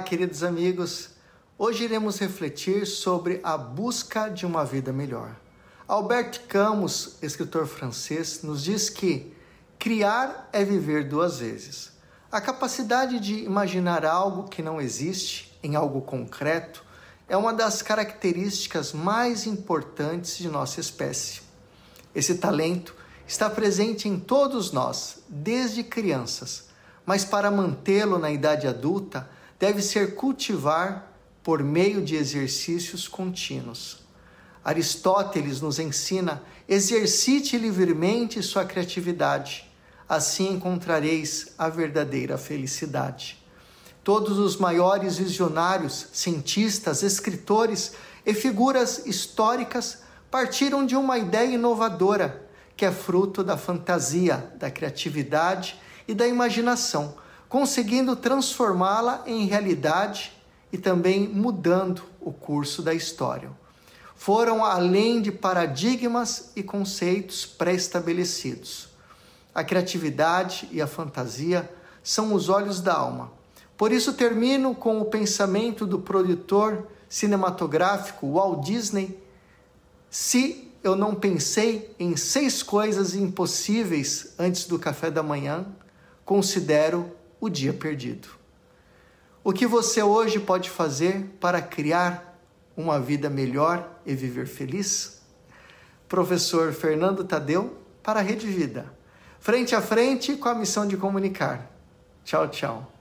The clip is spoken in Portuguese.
queridos amigos. Hoje iremos refletir sobre a busca de uma vida melhor. Albert Camus, escritor francês, nos diz que criar é viver duas vezes. A capacidade de imaginar algo que não existe em algo concreto é uma das características mais importantes de nossa espécie. Esse talento está presente em todos nós, desde crianças, mas para mantê-lo na idade adulta, deve ser cultivar por meio de exercícios contínuos. Aristóteles nos ensina: exercite livremente sua criatividade, assim encontrareis a verdadeira felicidade. Todos os maiores visionários, cientistas, escritores e figuras históricas partiram de uma ideia inovadora, que é fruto da fantasia, da criatividade e da imaginação, conseguindo transformá-la em realidade e também mudando o curso da história foram além de paradigmas e conceitos pré-estabelecidos. A criatividade e a fantasia são os olhos da alma. Por isso termino com o pensamento do produtor cinematográfico Walt Disney: se eu não pensei em seis coisas impossíveis antes do café da manhã, considero o dia perdido. O que você hoje pode fazer para criar uma vida melhor e viver feliz? Professor Fernando Tadeu para a Rede Vida. Frente a frente com a missão de comunicar. Tchau, tchau.